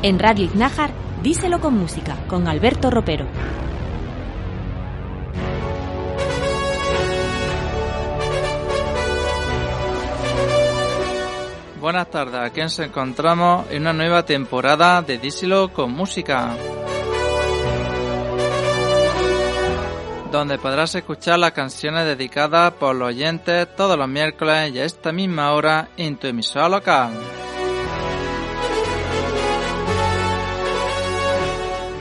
En Radio Iznájar, díselo con música, con Alberto Ropero. Buenas tardes, aquí nos encontramos en una nueva temporada de Díselo con música. Donde podrás escuchar las canciones dedicadas por los oyentes todos los miércoles y a esta misma hora en tu emisora local.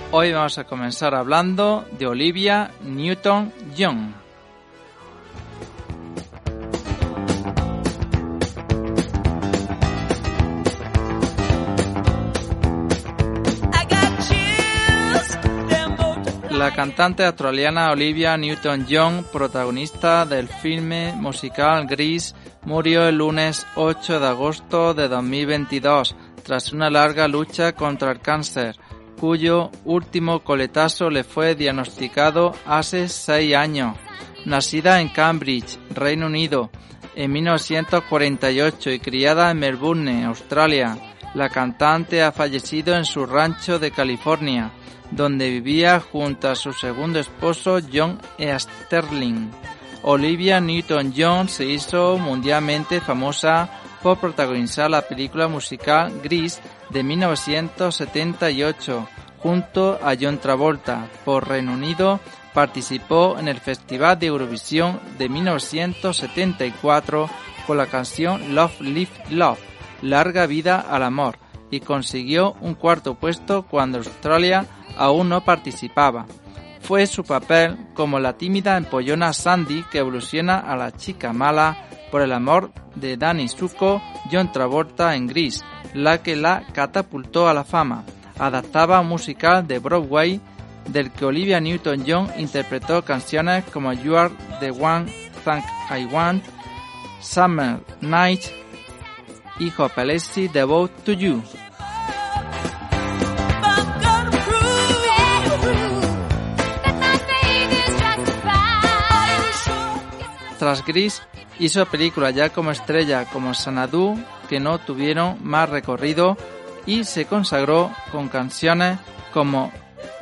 Hoy vamos a comenzar hablando de Olivia Newton-John. La cantante australiana Olivia Newton-John, protagonista del filme musical Gris, murió el lunes 8 de agosto de 2022 tras una larga lucha contra el cáncer cuyo último coletazo le fue diagnosticado hace seis años. Nacida en Cambridge, Reino Unido, en 1948 y criada en Melbourne, Australia, la cantante ha fallecido en su rancho de California, donde vivía junto a su segundo esposo John Sterling. Olivia Newton-John se hizo mundialmente famosa por protagonizar la película musical Gris de 1978 junto a John Travolta. Por Reino Unido participó en el Festival de Eurovisión de 1974 con la canción Love Live Love, Larga Vida al Amor, y consiguió un cuarto puesto cuando Australia aún no participaba. Fue su papel como la tímida empollona Sandy que evoluciona a la chica mala por el amor de Danny Zuko, John Travolta en Gris, la que la catapultó a la fama. Adaptaba musical de Broadway del que Olivia Newton-John interpretó canciones como You Are the One Thank I Want, Summer Night y Hopelessly Devote to You. Tras Gris, hizo películas ya como estrella como Sanadu que no tuvieron más recorrido y se consagró con canciones como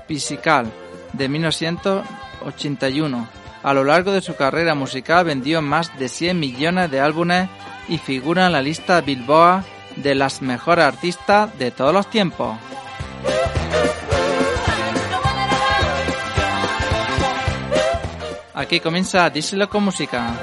Physical de 1981. A lo largo de su carrera musical vendió más de 100 millones de álbumes y figura en la lista Billboard de las mejores artistas de todos los tiempos. Aquí comienza Díselo con música.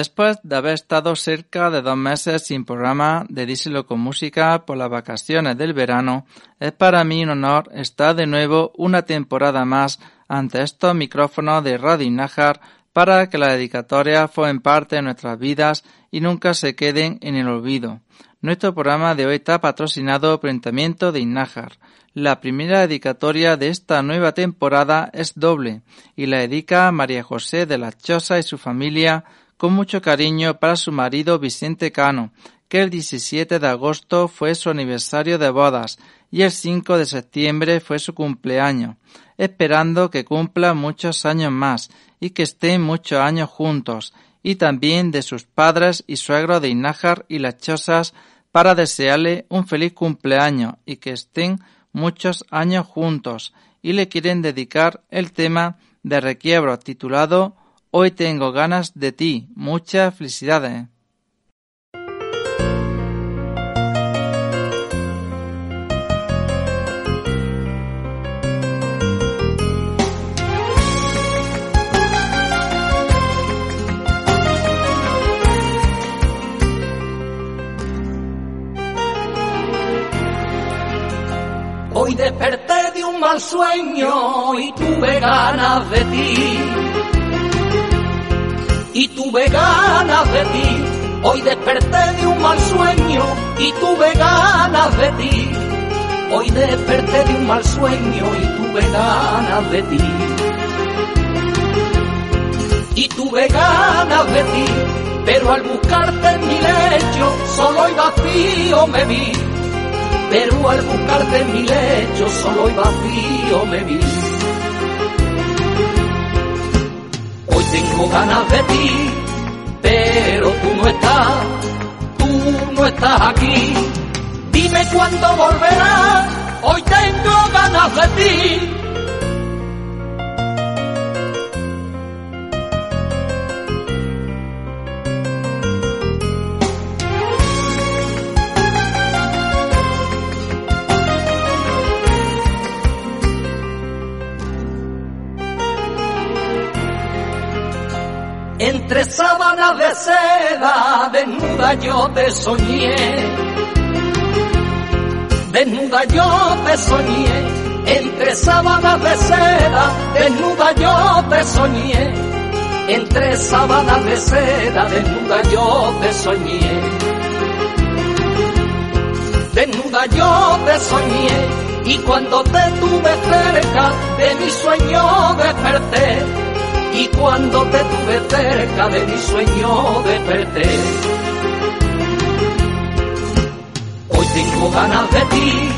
Después de haber estado cerca de dos meses sin programa de Díselo con Música por las vacaciones del verano, es para mí un honor estar de nuevo una temporada más ante estos micrófonos de Radio Nájar para que las dedicatorias formen parte de nuestras vidas y nunca se queden en el olvido. Nuestro programa de hoy está patrocinado por Ayuntamiento de Inájar. La primera dedicatoria de esta nueva temporada es doble y la dedica María José de la Chosa y su familia con mucho cariño para su marido Vicente Cano, que el 17 de agosto fue su aniversario de bodas y el 5 de septiembre fue su cumpleaños, esperando que cumpla muchos años más y que estén muchos años juntos, y también de sus padres y suegros de Inájar y las Chosas para desearle un feliz cumpleaños y que estén muchos años juntos, y le quieren dedicar el tema de requiebro titulado Hoy tengo ganas de ti. Muchas felicidades. Hoy desperté de un mal sueño y tuve ganas de ti. Y tuve ganas de ti. Hoy desperté de un mal sueño y tuve ganas de ti. Hoy desperté de un mal sueño y tuve ganas de ti. Y tuve ganas de ti, pero al buscarte en mi lecho, solo y vacío me vi pero al buscarte en mi lecho solo y vacío me vi. Tengo ganas de ti, pero tú no estás, tú no estás aquí. Dime cuándo volverás, hoy tengo ganas de ti. Entre sábanas de seda, desnuda yo te soñé. Desnuda yo te soñé. Entre sábanas de seda, desnuda yo te soñé. Entre sábanas de seda, desnuda yo te soñé. Desnuda yo te soñé. Y cuando te tuve cerca, de mi sueño desperté y cuando te tuve cerca de mi sueño desperté. Hoy tengo ganas de ti,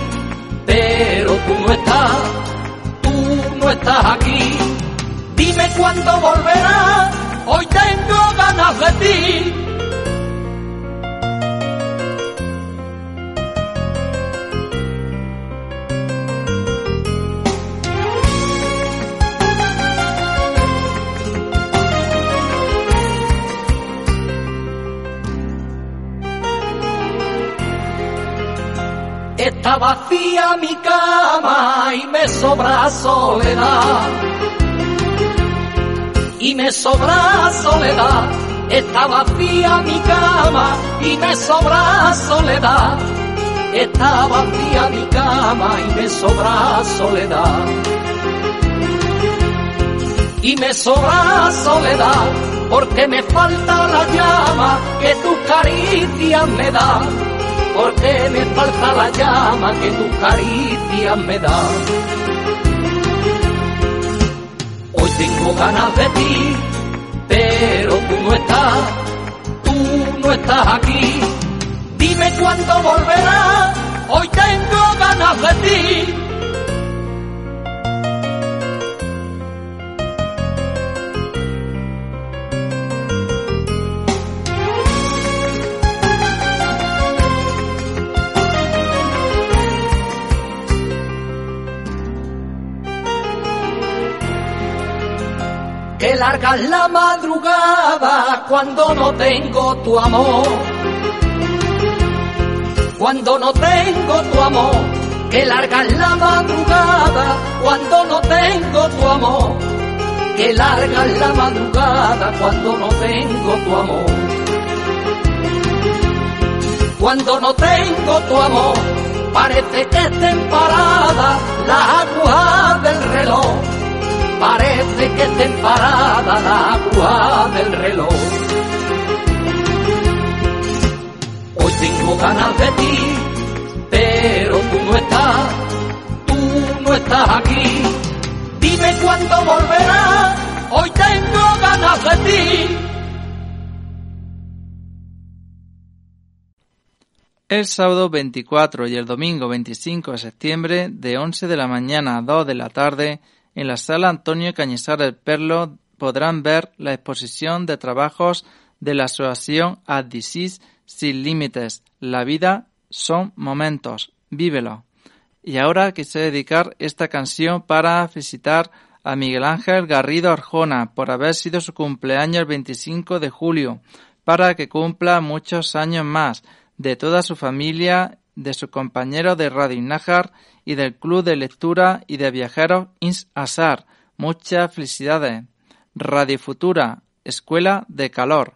pero tú no estás, tú no estás aquí. Dime cuándo volverás, hoy tengo ganas de ti. Está vacía mi cama y me sobra soledad. Y me sobra soledad. Está vacía mi cama y me sobra soledad. Está vacía mi cama y me sobra soledad. Y me sobra soledad porque me falta la llama que tus caricias me dan porque me falta la llama que tu caricia me da. Hoy tengo ganas de ti, pero tú no estás, tú no estás aquí. Dime cuándo volverás, hoy tengo ganas de ti. Larga la madrugada cuando no tengo tu amor. Cuando no tengo tu amor, que larga la madrugada cuando no tengo tu amor. Que larga la madrugada cuando no tengo tu amor. Cuando no tengo tu amor, parece que estén paradas las agujas del reloj parece que estén parada la agua del reloj. Hoy tengo ganas de ti, pero tú no estás, tú no estás aquí. Dime cuándo volverás, hoy tengo ganas de ti. El sábado 24 y el domingo 25 de septiembre, de 11 de la mañana a 2 de la tarde, en la sala Antonio Cañizares Perlo podrán ver la exposición de trabajos de la Asociación Adisis Sin Límites. La vida son momentos. Vívelo. Y ahora quise dedicar esta canción para felicitar a Miguel Ángel Garrido Arjona por haber sido su cumpleaños el 25 de julio, para que cumpla muchos años más, de toda su familia, de sus compañeros de Radio Nájar y del Club de Lectura y de Viajeros Ins Asar. Muchas felicidades. Radio Futura, Escuela de Calor.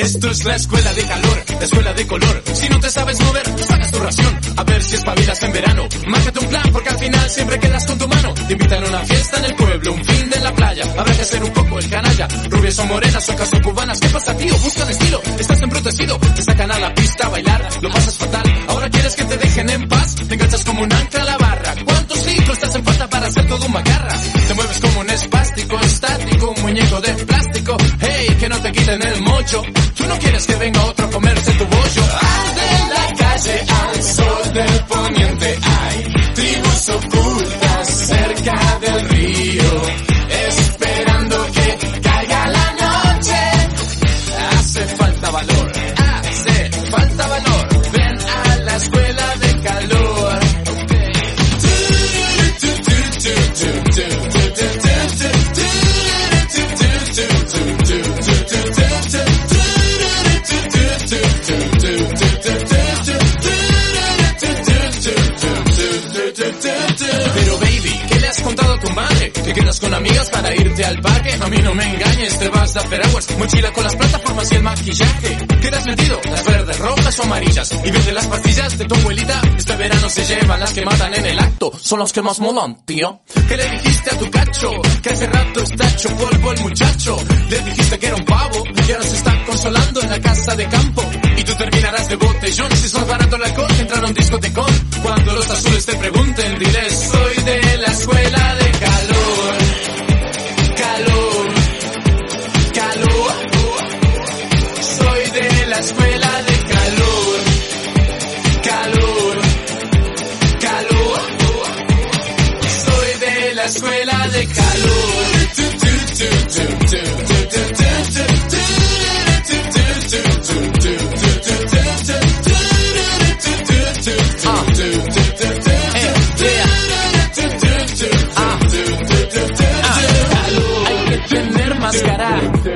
Esto es la escuela de calor, la escuela de color. Si no te sabes mover, sacas tu ración. A ver si espabilas en verano. Márcate un plan, porque al final siempre quedas con tu mano. Te invitan a una fiesta en el pueblo, un fin de la playa. Habrá que ser un poco el canalla. Rubias o morenas, o cubanas. ¿Qué pasa, tío? Buscan estilo. Estás embrutecido. Te sacan a la pista a bailar. Lo pasas fatal. Ahora quieres que te dejen en paz. Te enganchas como un ancla a la barra. ¿Cuántos litros estás en falta para hacer todo un macarra? Te mueves como un espástico, estático, muñeco de plástico. Que no te quiten el mocho. Tú no quieres que venga otro a comerse tu bollo. Al de la calle al sol del poniente hay tribus ocultas amigas para irte al parque? A mí no me engañes, te vas a hacer aguas. Mochila con las plataformas y el maquillaje. Quedas metido, las verdes, rojas o amarillas. Y vende las pastillas de tu abuelita Este verano se llevan las que matan en el acto. Son los que más molan, tío. ¿Qué le dijiste a tu cacho? Que hace rato está hecho polvo el muchacho. Le dijiste que era un pavo Y ahora se está consolando en la casa de campo. Y tú terminarás de botellón. Si sos barato el alcohol, entrar a un discotecón Cuando los azules te pregunten, diles Soy de la escuela de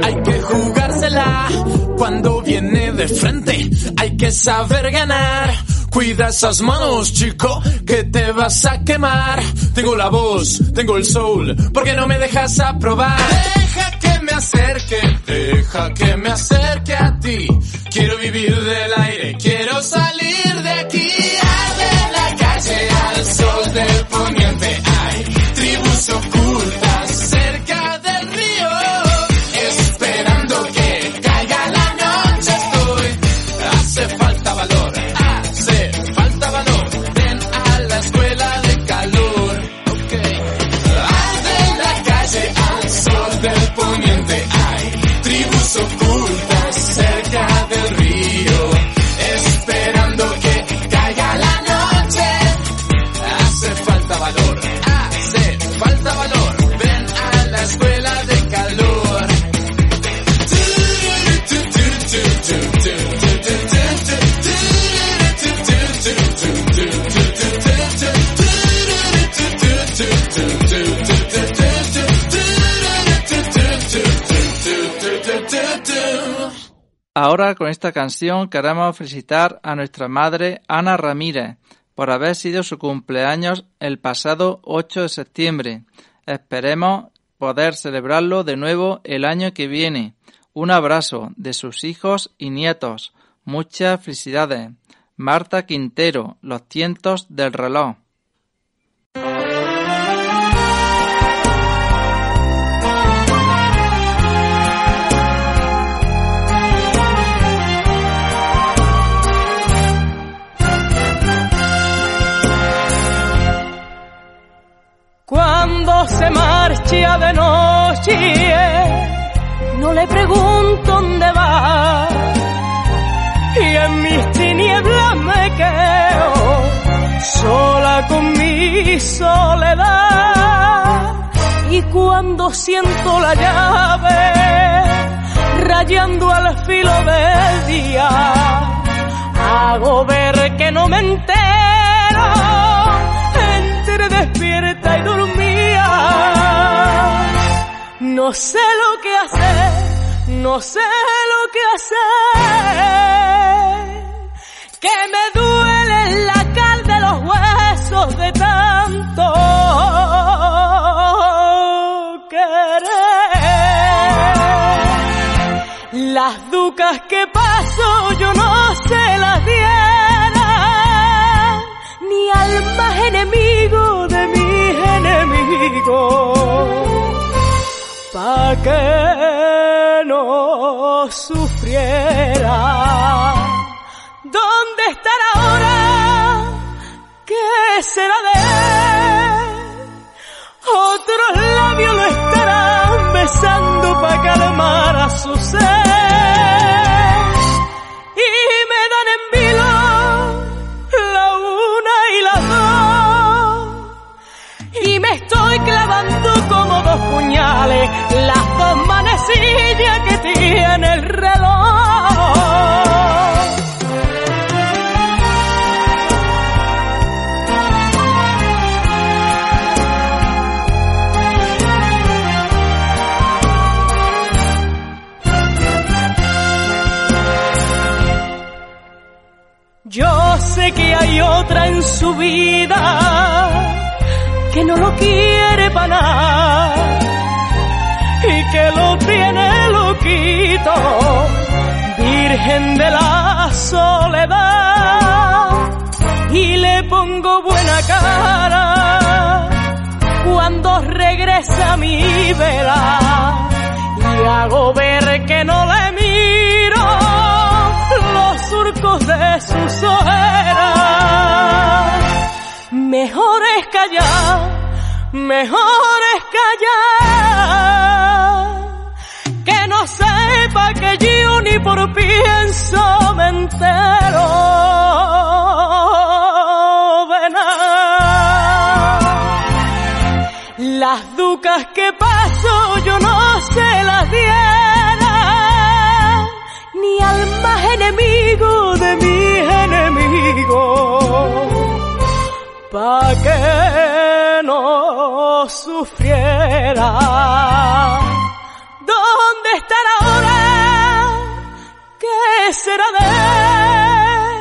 hay que jugársela. Cuando viene de frente, hay que saber ganar. Cuida esas manos, chico, que te vas a quemar. Tengo la voz, tengo el soul, porque no me dejas aprobar. Deja que me acerque, deja que me acerque a ti. Quiero vivir del aire, quiero salir Ahora con esta canción queremos felicitar a nuestra madre Ana Ramírez por haber sido su cumpleaños el pasado 8 de septiembre. Esperemos poder celebrarlo de nuevo el año que viene. Un abrazo de sus hijos y nietos. Muchas felicidades. Marta Quintero, Los tientos del reloj. Se marcha de noche, no le pregunto dónde va. Y en mis tinieblas me quedo sola con mi soledad. Y cuando siento la llave rayando al filo del día, hago ver que no me entero entre despierta y dormía no sé lo que hacer no sé lo que hacer. Que me duele la cal de los huesos de tanto Las ducas que paso yo no se las diera ni al más enemigo de mis enemigos pa que no sufriera. ¿Dónde estará ahora? ¿Qué será de él? Otros labios lo estarán besando pa' calmar a su ser. puñales, las dos manecillas que tiene el reloj. Yo sé que hay otra en su vida que no lo quiere para nada que lo tiene loquito, virgen de la soledad. Y le pongo buena cara cuando regresa mi vela y hago ver que no le miro los surcos de su ojera Mejor es callar, mejor es callar. Que no sepa que yo ni por pienso me entero Las ducas que paso yo no se las diera ni al más enemigo de mis enemigos pa' no sufriera. ¿Dónde estará ahora? ¿Qué será de él?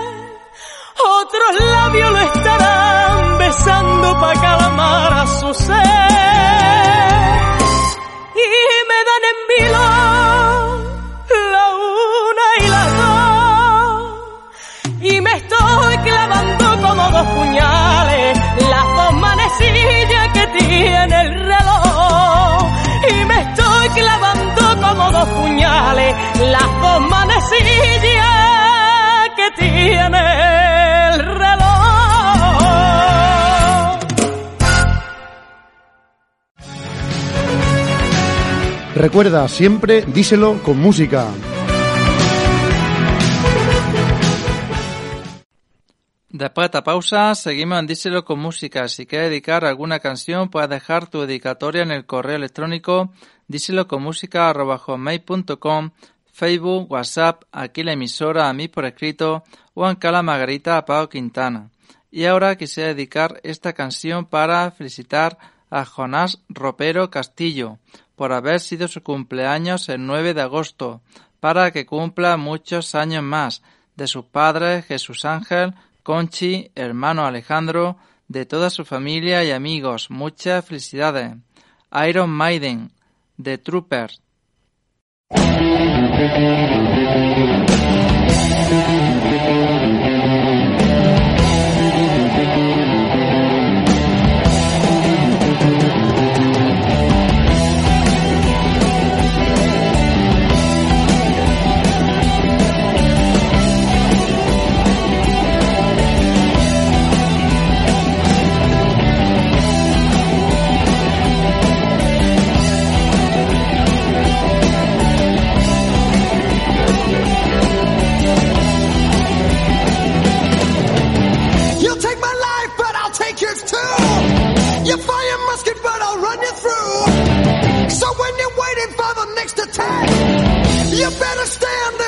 Otros labios lo estarán besando pa' calmar a su ser. Y me dan en vilo la una y la dos. Y me estoy clavando como dos puñales dos puñales las dos manecillas que tiene el reloj. Recuerda siempre, díselo con música. Después de esta pausa, seguimos en Díselo con música. Si quieres dedicar alguna canción, puedes dejar tu dedicatoria en el correo electrónico díseloconmusica.com, Facebook, WhatsApp, aquí la emisora, a mí por escrito, o en Cala Margarita a Pau Quintana. Y ahora quisiera dedicar esta canción para felicitar a Jonás Ropero Castillo por haber sido su cumpleaños el 9 de agosto, para que cumpla muchos años más, de sus padres Jesús Ángel, Conchi, hermano Alejandro, de toda su familia y amigos. Muchas felicidades. Iron Maiden, The Troopers. stand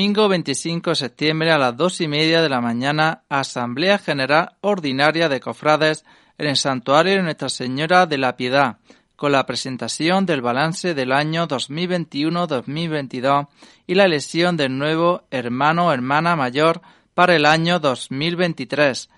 domingo 25 de septiembre a las dos y media de la mañana, Asamblea General Ordinaria de Cofrades en el Santuario de Nuestra Señora de la Piedad, con la presentación del balance del año 2021-2022 y la elección del nuevo hermano o hermana mayor para el año 2023.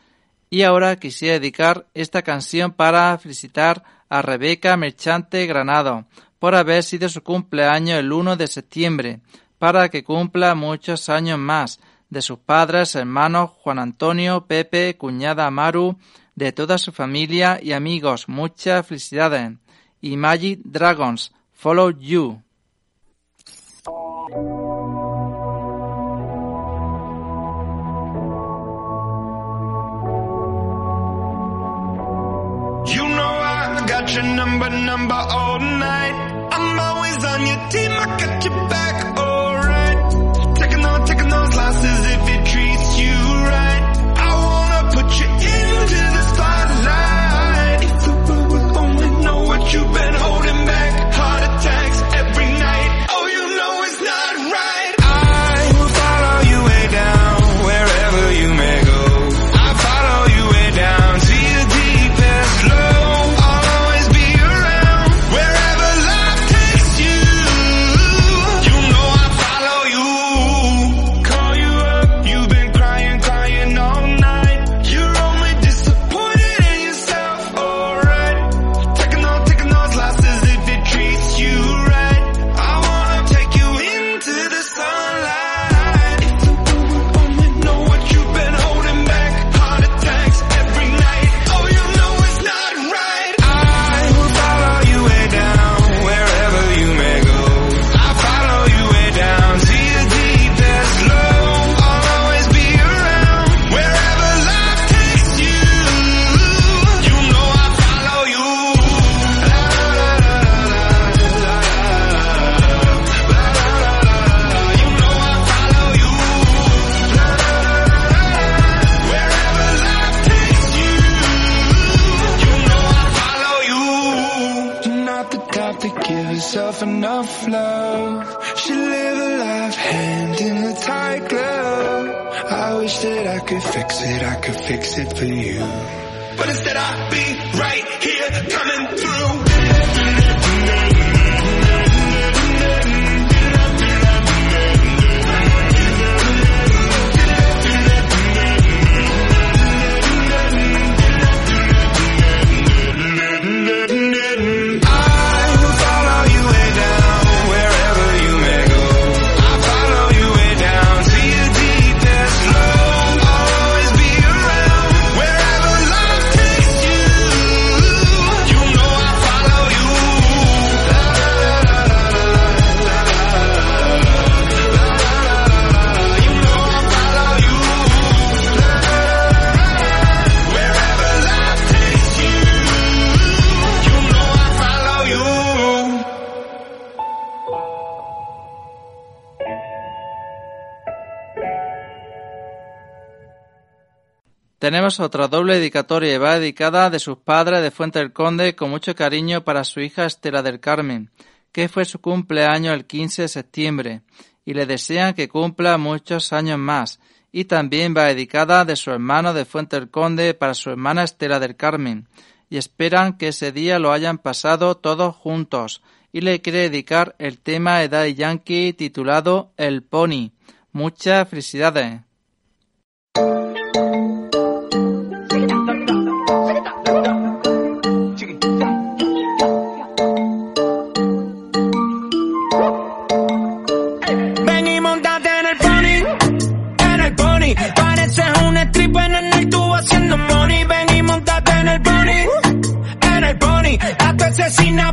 Y ahora quisiera dedicar esta canción para felicitar a Rebeca Merchante Granado por haber sido su cumpleaños el 1 de septiembre, para que cumpla muchos años más, de sus padres, hermanos Juan Antonio, Pepe, cuñada Maru, de toda su familia y amigos. Muchas felicidades. Y Magic Dragons, Follow You. You know I got your number, number all night. I'm always on your team, I got your back, alright. Taking on, taking those losses if it treats you right. I wanna put you into the spotlight. If the world would only know what you've been holding back. Tenemos otra doble dedicatoria va dedicada de sus padres de Fuente del Conde con mucho cariño para su hija Estela del Carmen, que fue su cumpleaños el 15 de septiembre, y le desean que cumpla muchos años más. Y también va dedicada de su hermano de Fuente del Conde para su hermana Estela del Carmen, y esperan que ese día lo hayan pasado todos juntos, y le quiere dedicar el tema Edad Yankee titulado El Pony. Muchas felicidades. Asesina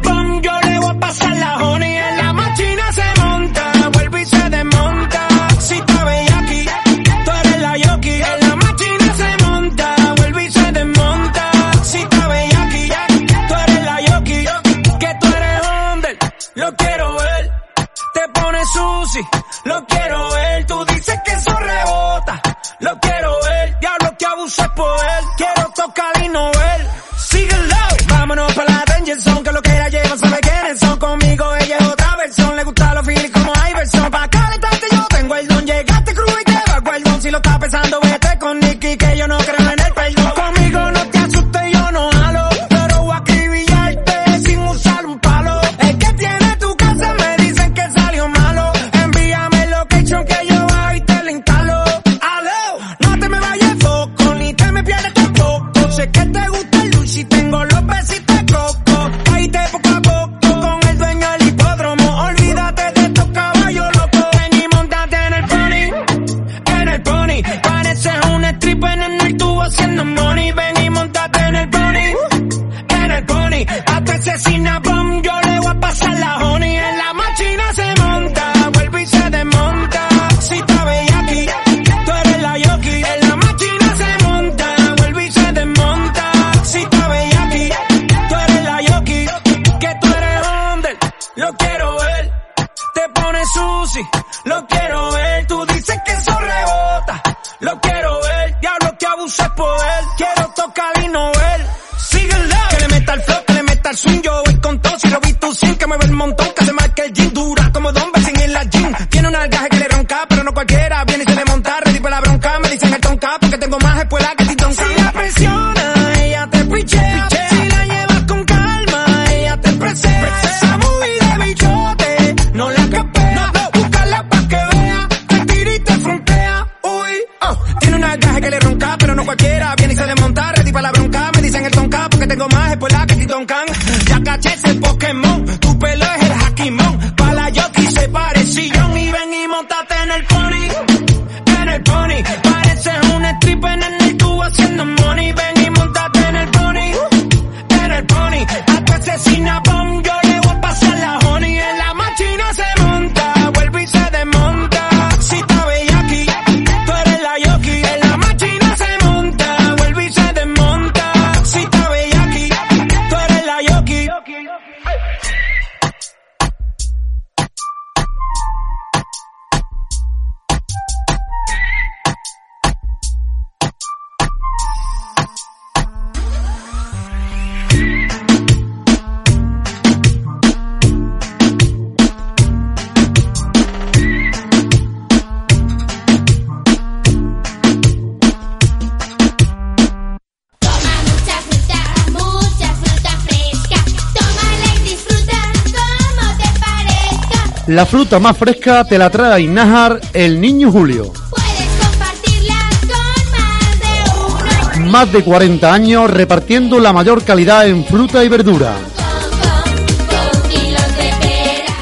La fruta más fresca te la trae a Inájar el Niño Julio. Puedes compartirla con más de uno. Más de 40 años repartiendo la mayor calidad en fruta y verdura.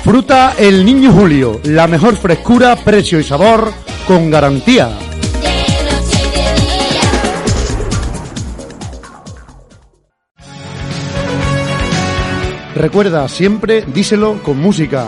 Fruta El Niño Julio, la mejor frescura, precio y sabor con garantía. Recuerda siempre, díselo con música.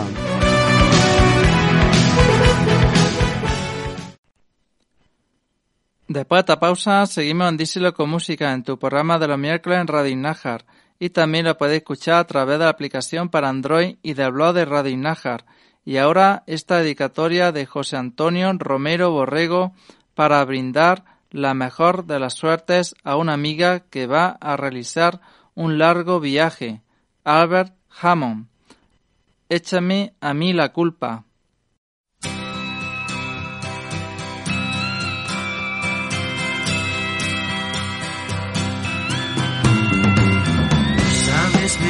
Después de esta pausa, seguimos en Díselo con Música en tu programa de los miércoles en Radio Nájar y también lo podéis escuchar a través de la aplicación para Android y del blog de Radio Nájar. Y ahora esta dedicatoria de José Antonio Romero Borrego para brindar la mejor de las suertes a una amiga que va a realizar un largo viaje, Albert Hammond. Échame a mí la culpa.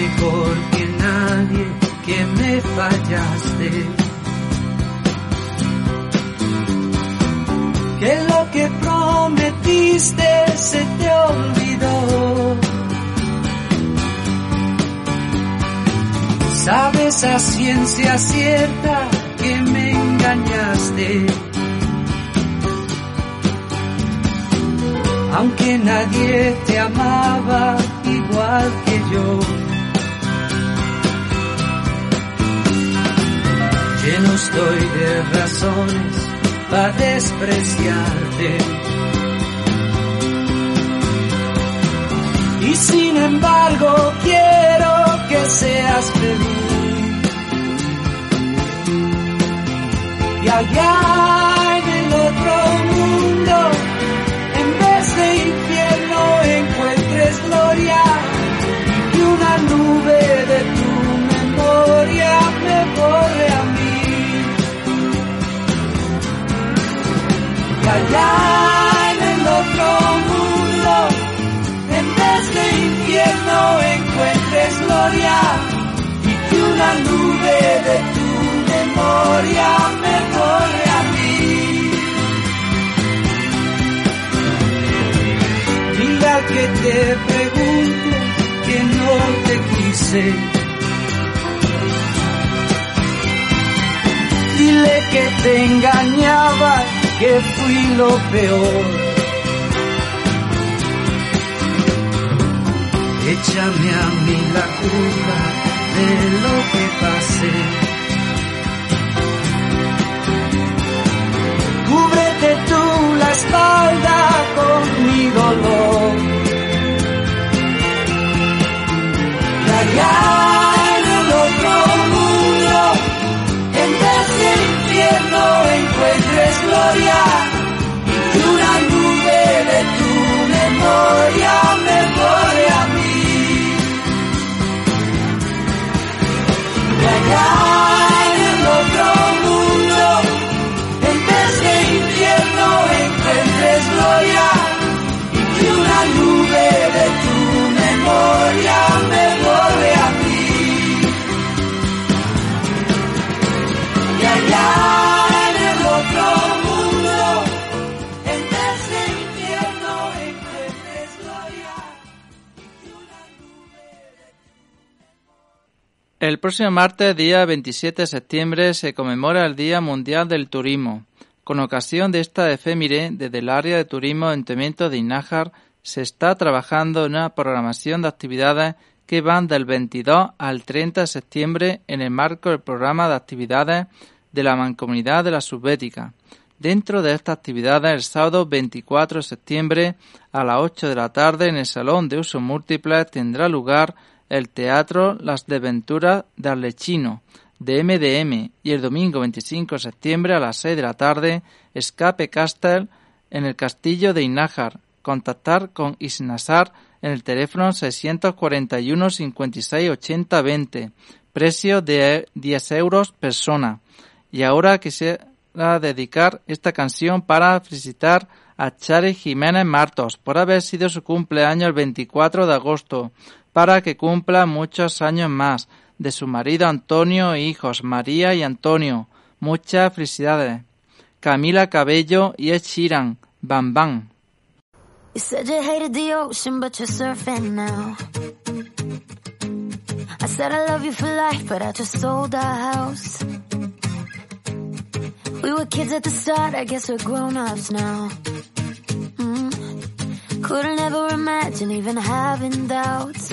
Mejor que nadie que me fallaste. Que lo que prometiste se te olvidó. Sabes a ciencia cierta que me engañaste. Aunque nadie te amaba igual que yo. Lleno estoy de razones para despreciarte. Y sin embargo quiero que seas feliz. Y allá allá en el otro mundo, en vez de infierno encuentres gloria y que una nube de tu memoria me borre a mí. Dile al que te pregunte que no te quise. Dile que te engañaba, que fui lo peor. Échame a mí la culpa de lo que pasé. Cúbrete tú la espalda con mi dolor. Y glória. El próximo martes, día 27 de septiembre, se conmemora el Día Mundial del Turismo. Con ocasión de esta efeméride, desde el área de turismo de Ayuntamiento de Inájar se está trabajando en una programación de actividades que van del 22 al 30 de septiembre en el marco del programa de actividades de la Mancomunidad de la Subbética. Dentro de estas actividades, el sábado 24 de septiembre a las 8 de la tarde en el Salón de Uso Múltiples tendrá lugar el Teatro Las Desventuras de Arlechino de MDM y el domingo 25 de septiembre a las 6 de la tarde Escape Castle en el Castillo de Inájar. Contactar con Isnasar en el teléfono 641 56 80 20. Precio de 10 euros persona. Y ahora quisiera dedicar esta canción para felicitar a Chari Jiménez Martos por haber sido su cumpleaños el 24 de agosto, para que cumpla muchos años más, de su marido Antonio e hijos María y Antonio. Muchas felicidades. Camila Cabello y Ed Sheeran, Bam Bam. You said you hated the ocean, but you're surfing now. I said I love you for life, but I just sold our house. We were kids at the start, I guess we're grown-ups now. Mm. Couldn't ever imagine even having doubts,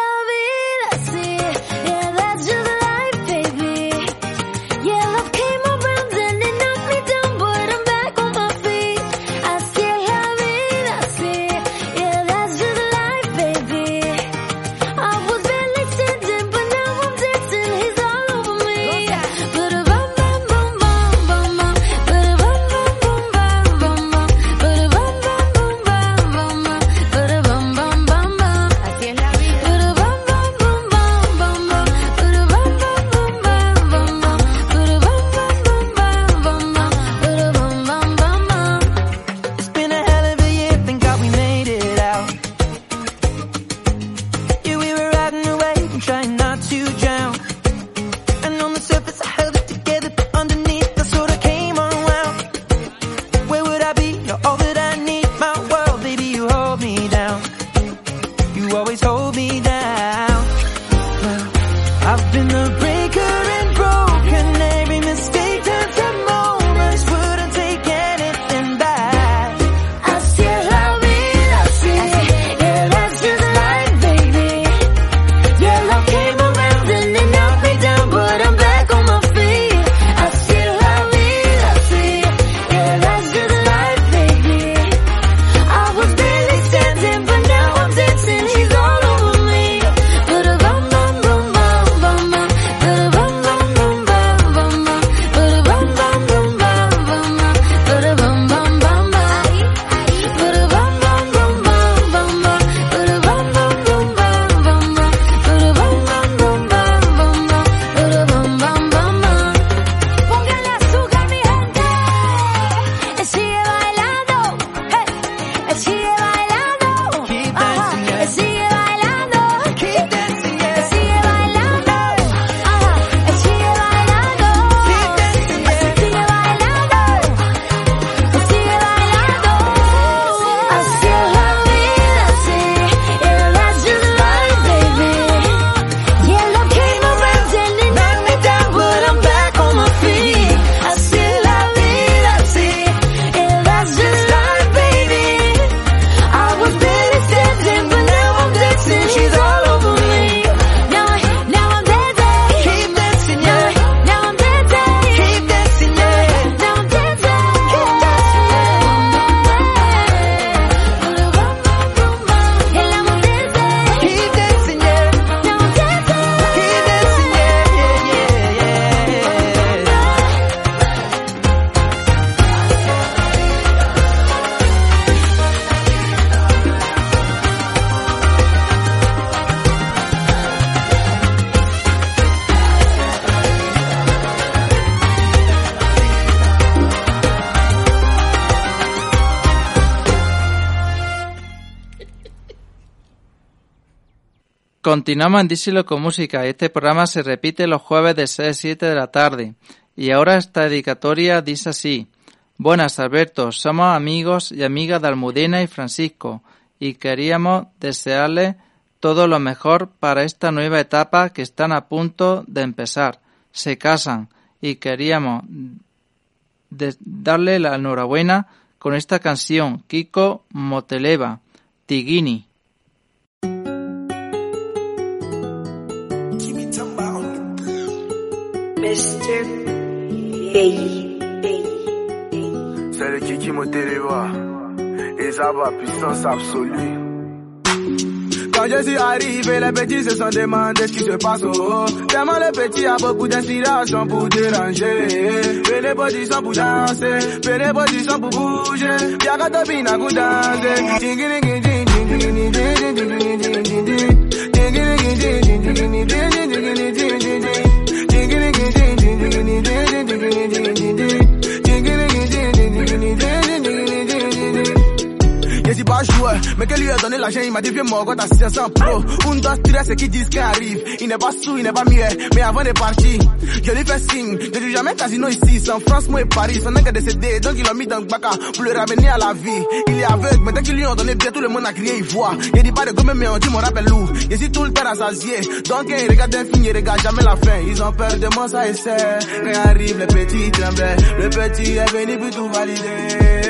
Continuamos en Díselo con música. Este programa se repite los jueves de 6 a 7 de la tarde. Y ahora esta dedicatoria dice así. Buenas, Alberto. Somos amigos y amigas de Almudena y Francisco y queríamos desearles todo lo mejor para esta nueva etapa que están a punto de empezar. Se casan y queríamos darle la enhorabuena con esta canción Kiko Moteleva, Tigini. C'est le Kiki. Et ça va, puissance absolue. Quand je suis arrivé, les petits se sont demandé ce qui se passe au haut. Tellement les petits a beaucoup d'inspiration pour déranger. Fais les positions pour danser, les positions pour bouger. Tingini, tingini, tingini, diggity, diggity, diggity, diggity, diggity, diggity, diggity, diggity, joueur, mais que lui a donné l'argent, il m'a dit viens mon gars, t'as 500 pro. Un, trois, c'est qui disent qu'il arrive. Il n'est pas sous, il n'est pas mieux, mais avant de partir, je lui fais signe. Je dis jamais casino ici, c'est en France, moi et Paris. Son est décédé, donc il l'a mis dans le baka pour le ramener à la vie. Il est aveugle, mais dès qu'ils lui ont donné bien, tout le monde a crié, il voit. Il dit pas de gomme, mais on dit mon rappel lourd. Je suis tout le temps rassasié, donc il regarde un film, il regarde jamais la fin. Ils ont peur de moi, ça essaie. Quand arrive le petit tremblait, le petit est venu pour tout valider.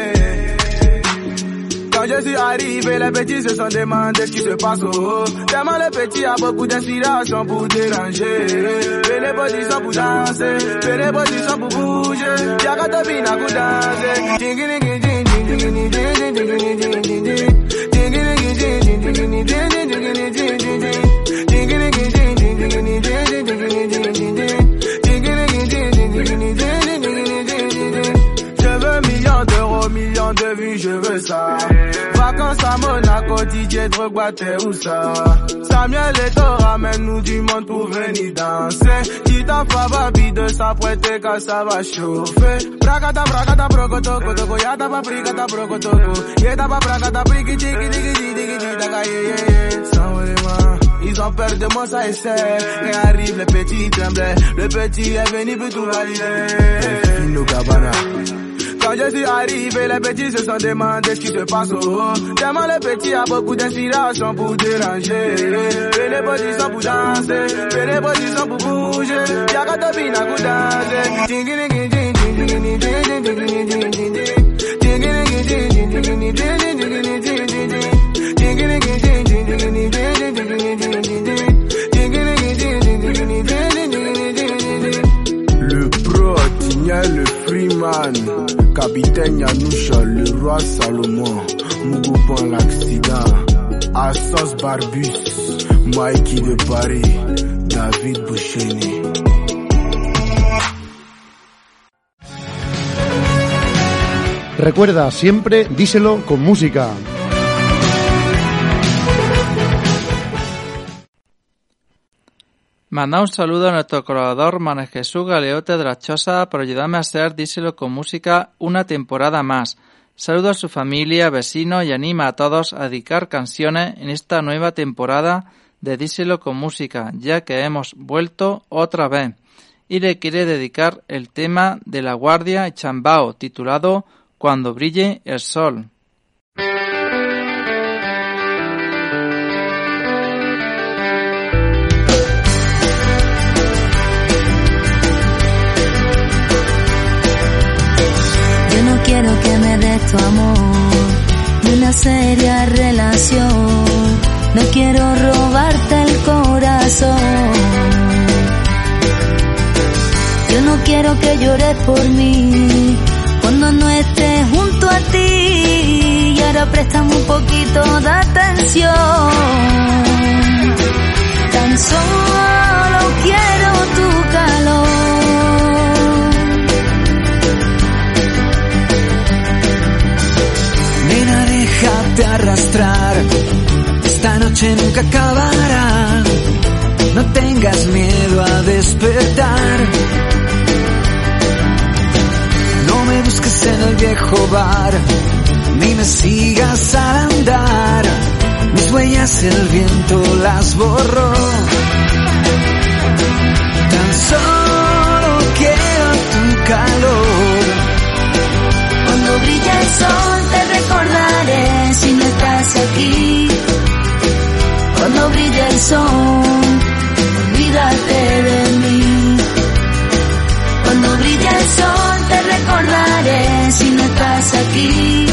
Quand je suis arrivé, les petits se sont demandés ce qui se passe. Oh, oh. Tellement le petit a beaucoup d'inspiration pour déranger. Fais les bodies sont pour danser, fais les bodies sont pour bouger. Y'a qu'à à vous danser. Je veux millions d'euros, millions de vues, je veux ça. Vacances à Monaco, DJ Drogba, t'es où ça? Samuel Eto ramène-nous du monde pour venir danser. Ta babi de s'apprêter quand ça va chauffer. Brigata, brogotoko. Yeta pa bragata, brigi, digi, digi, digi, digi, daga, yeah, yeah, yeah. Sans. Ils ont peur de moi, ça essaie. Quand arrive le petit le petit est venu pour tout valider. Gabbana. Quand je suis arrivé, les petits se sont demandés ce qui se passe. Oh, oh. tellement les petits a beaucoup d'inspiration pour déranger. Et les petits sont pour danser, et les petits sont pour bouger. Y'a qu'à topine à vous Le pro, le Freeman, capitaine Yanoucha, le roi Salomon, Mougoupan l'accident, Assos Barbus, Mikey de Paris, David Boucheni. Recuerda siempre, díselo con música. Manda un saludo a nuestro colaborador Manuel Jesús Galeote de la Chosa por ayudarme a hacer Díselo con música una temporada más. Saludo a su familia, vecinos y anima a todos a dedicar canciones en esta nueva temporada de Díselo con música, ya que hemos vuelto otra vez. Y le quiere dedicar el tema de La Guardia y Chambao, titulado Cuando brille el sol. Tu amor, ni una seria relación. No quiero robarte el corazón. Yo no quiero que llores por mí cuando no estés junto a ti. Y ahora préstame un poquito de atención. Tan solo quiero tu calor. déjate arrastrar. Esta noche nunca acabará. No tengas miedo a despertar. No me busques en el viejo bar, ni me sigas al andar. Mis huellas el viento las borró. Tan solo quiero tu calor. Cuando brilla el sol si no estás aquí. Cuando brille el sol, olvídate de mí. Cuando brille el sol, te recordaré si no estás aquí.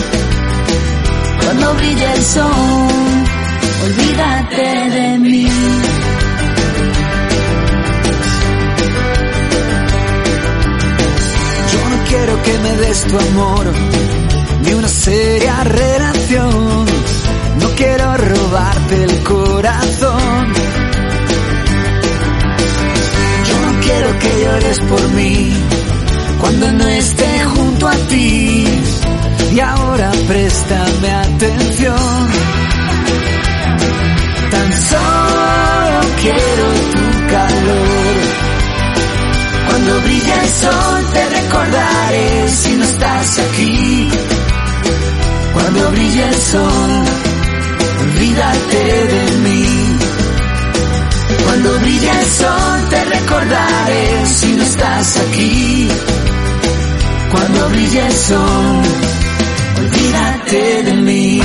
Cuando brille el sol, olvídate de mí. Yo no quiero que me des tu amor seria relación. No quiero robarte el corazón. Yo no quiero que llores por mí cuando no esté junto a ti. Y ahora préstame de mí. Cuando brille el sol te recordaré si no estás aquí. Cuando brille el sol, olvídate de mí.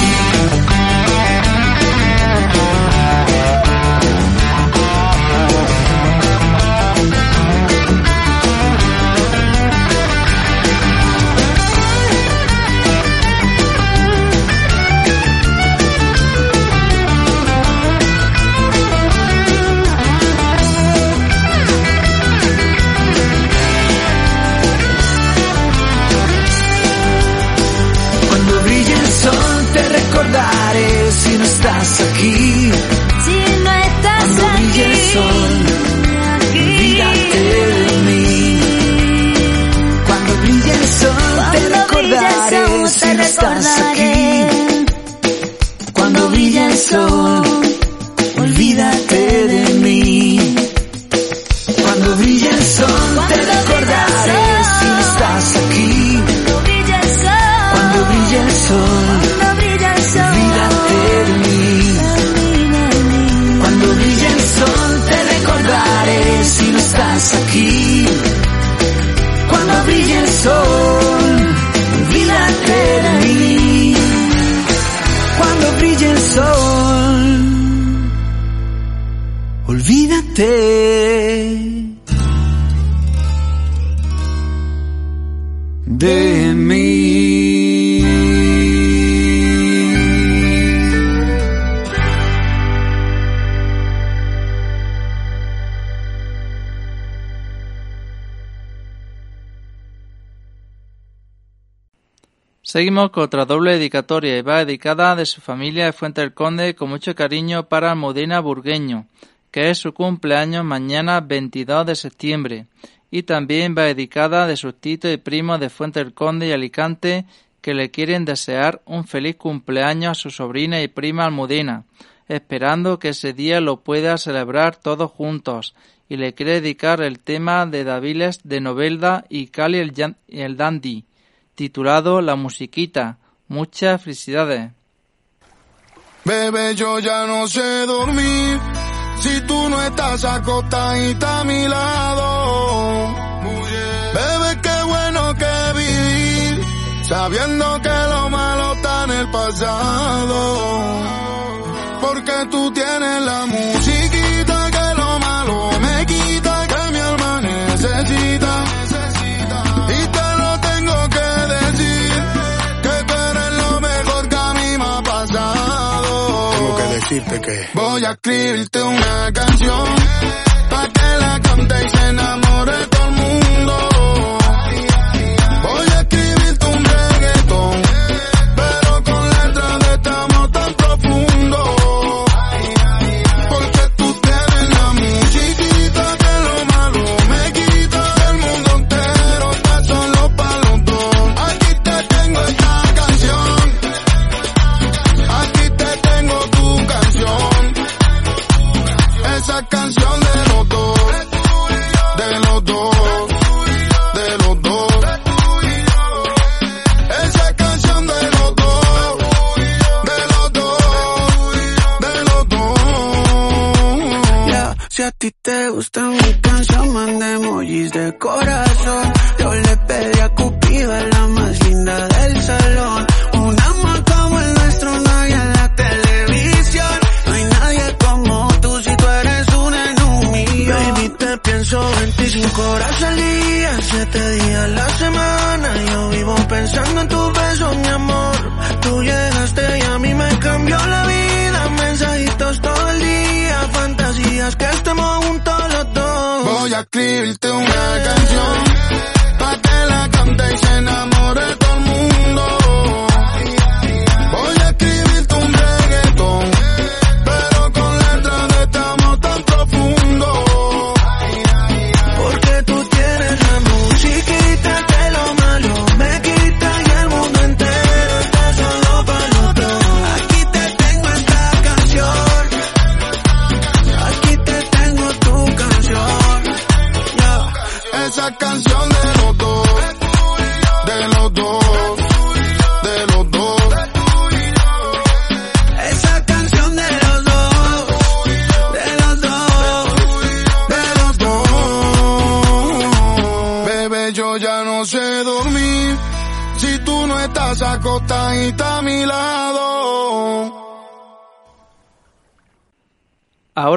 De mí. Seguimos con otra doble dedicatoria y va dedicada de su familia de Fuente del Conde con mucho cariño para Almudena Burgueño, que es su cumpleaños mañana 22 de septiembre, y también va dedicada de sus titos y primos de Fuente del Conde y Alicante que le quieren desear un feliz cumpleaños a su sobrina y prima Almudena, esperando que ese día lo pueda celebrar todos juntos, y le quiere dedicar el tema de Daviles de Novelda y Cali el, el Dandy, titulado La Musiquita. Muchas felicidades. Bebé, yo ya no sé dormir si tú no estás acostadita a mi lado. Bebé, qué bueno que vivir sabiendo que lo malo está en el pasado. Porque tú tienes la musiquita Voy a escribirte una canción pa' que la cante y se enamore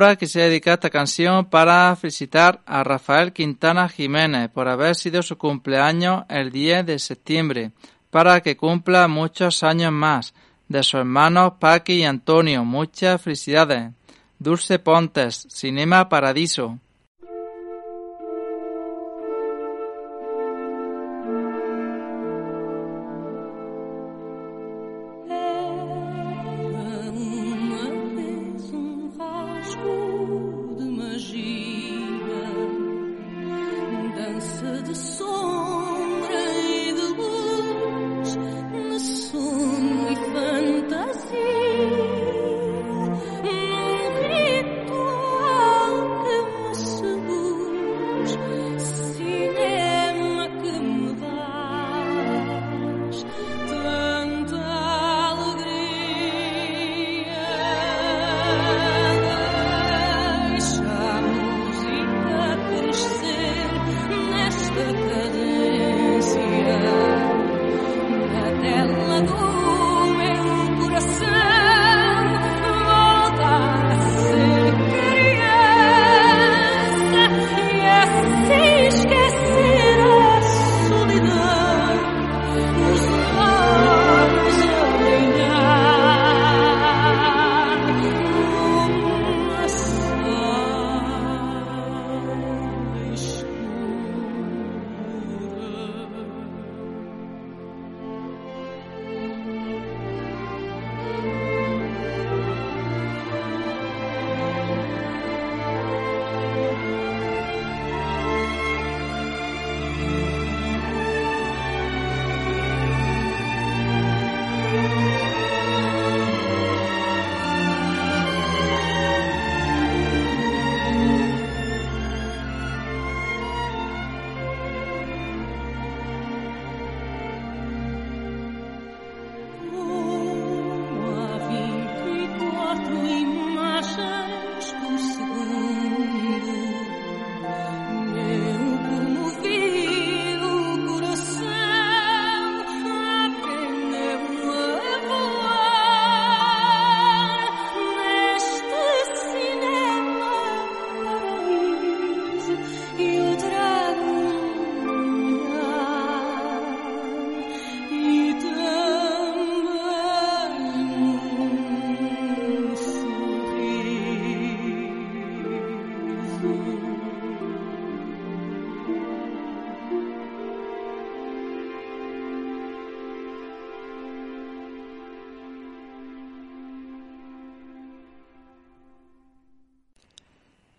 Ahora quisiera dedicar esta canción para felicitar a Rafael Quintana Jiménez por haber sido su cumpleaños el 10 de septiembre, para que cumpla muchos años más. De sus hermanos Paqui y Antonio, muchas felicidades. Dulce Pontes, Cinema Paradiso.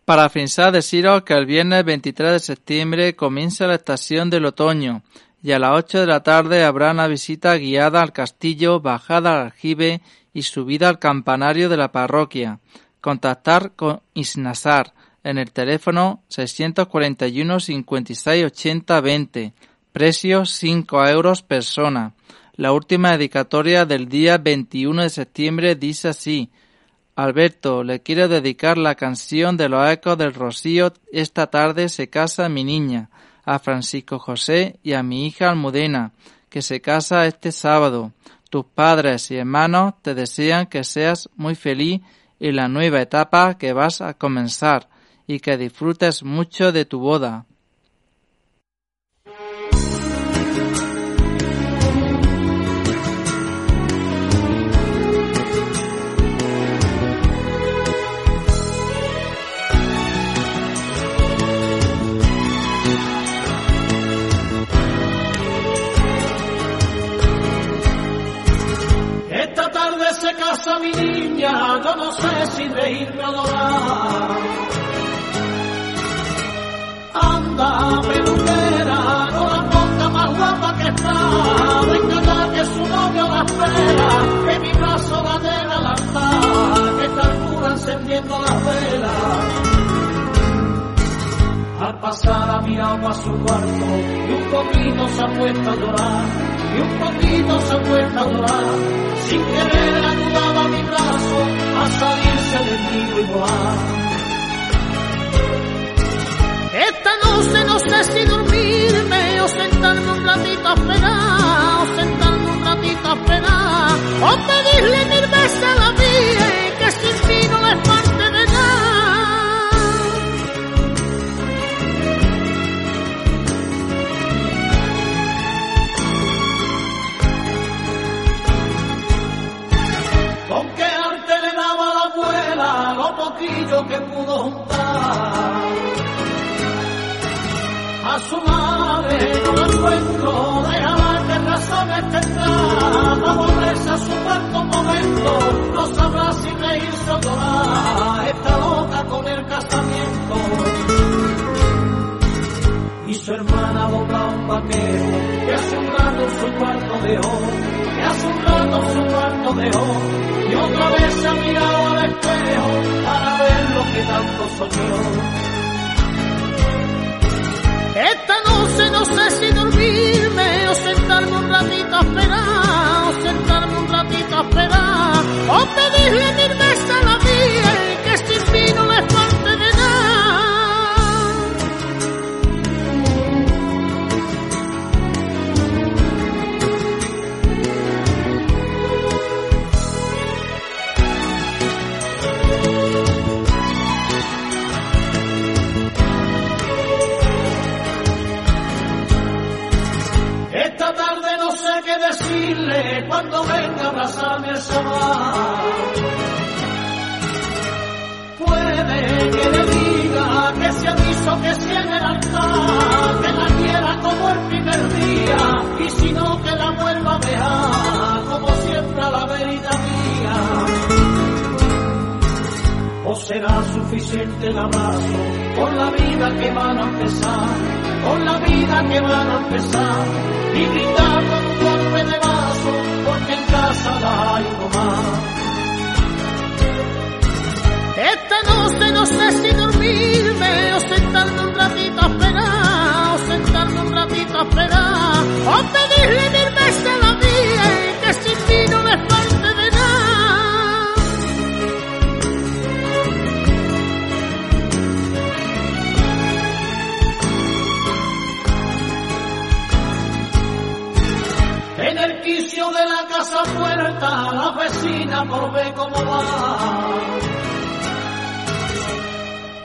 Para finalizar, deciros que el viernes 23 de septiembre comienza la estación del otoño y a las 8 de la tarde habrá una visita guiada al castillo, bajada al aljibe y subida al campanario de la parroquia. Contactar con Isnasar en el teléfono 641 56 80 20. Precio 5 euros persona. La última dedicatoria del día 21 de septiembre dice así. Alberto, le quiero dedicar la canción de los ecos del rocío Esta tarde se casa mi niña, a Francisco José y a mi hija Almudena, que se casa este sábado. Tus padres y hermanos te desean que seas muy feliz en la nueva etapa que vas a comenzar y que disfrutes mucho de tu boda. Encendiendo las velas. Al pasar ha mirado a su cuarto y un poquito se ha puesto a llorar, y un poquito se ha puesto a llorar, sin querer ayudaba mi brazo a salirse del nido y volar. Esta noche no sé si dormirme o sentarme un ratito a esperar, o sentarme un ratito a esperar, o pedirle mil veces a la vida que sin mí no es parte que pudo juntar. A su madre no la encuentro, déjala que razones tendrá. Volverse a su cuarto momento, no sabrá si reírse o llorar. Está loca con el casamiento. Y su hermana dobla que hace un rato su cuarto dejó, que hace un rato su cuarto dejó. Y otra vez se ha mirado al espejo para ver lo que tanto soñó. Esta noche no sé si dormirme o sentarme un ratito a esperar, o sentarme un ratito a esperar, o pedirle a la cuando venga a abrazarme el sofá. Puede que le diga que se aviso que si en el altar, que la quiera como el primer día, y si no que la vuelva a dejar, como siempre a la verita mía. ¿O será suficiente el abrazo con la vida que van a empezar? Con la vida que van a empezar y gritar con un golpe de vaso Esta noche no sé si dormirme o sentarme un ratito a esperar, o sentarme un ratito a esperar, o pedirle mil casa puerta, la vecina por ver cómo va.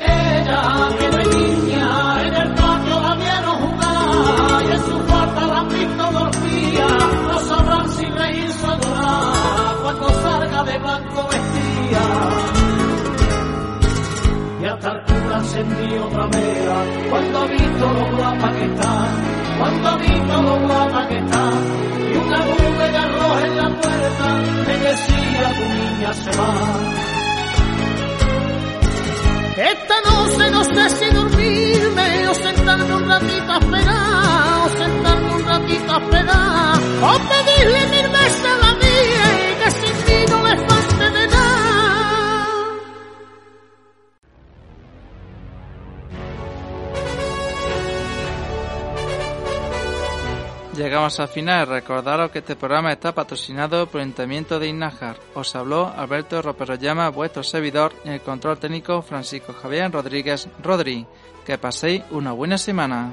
Ella, que es niña, en el patio la vieron jugar, y en su cuarta la han visto dormía, no sabrán si reírse o llorar, cuando salga de blanco vestida. Y hasta el cura encendió otra vela, cuando ha visto lo guapa que está, cuando ha visto lo guapa que está, y una niña se va. Esta noche no sé si dormirme o sentarme un ratito a esperar, o sentarme un ratito a esperar, o pedirle mil veces a la Llegamos al final. Recordaros que este programa está patrocinado por el Ayuntamiento de Inajar. Os habló Alberto Ropero Llama, vuestro servidor, y el control técnico Francisco Javier Rodríguez Rodri. Que paséis una buena semana.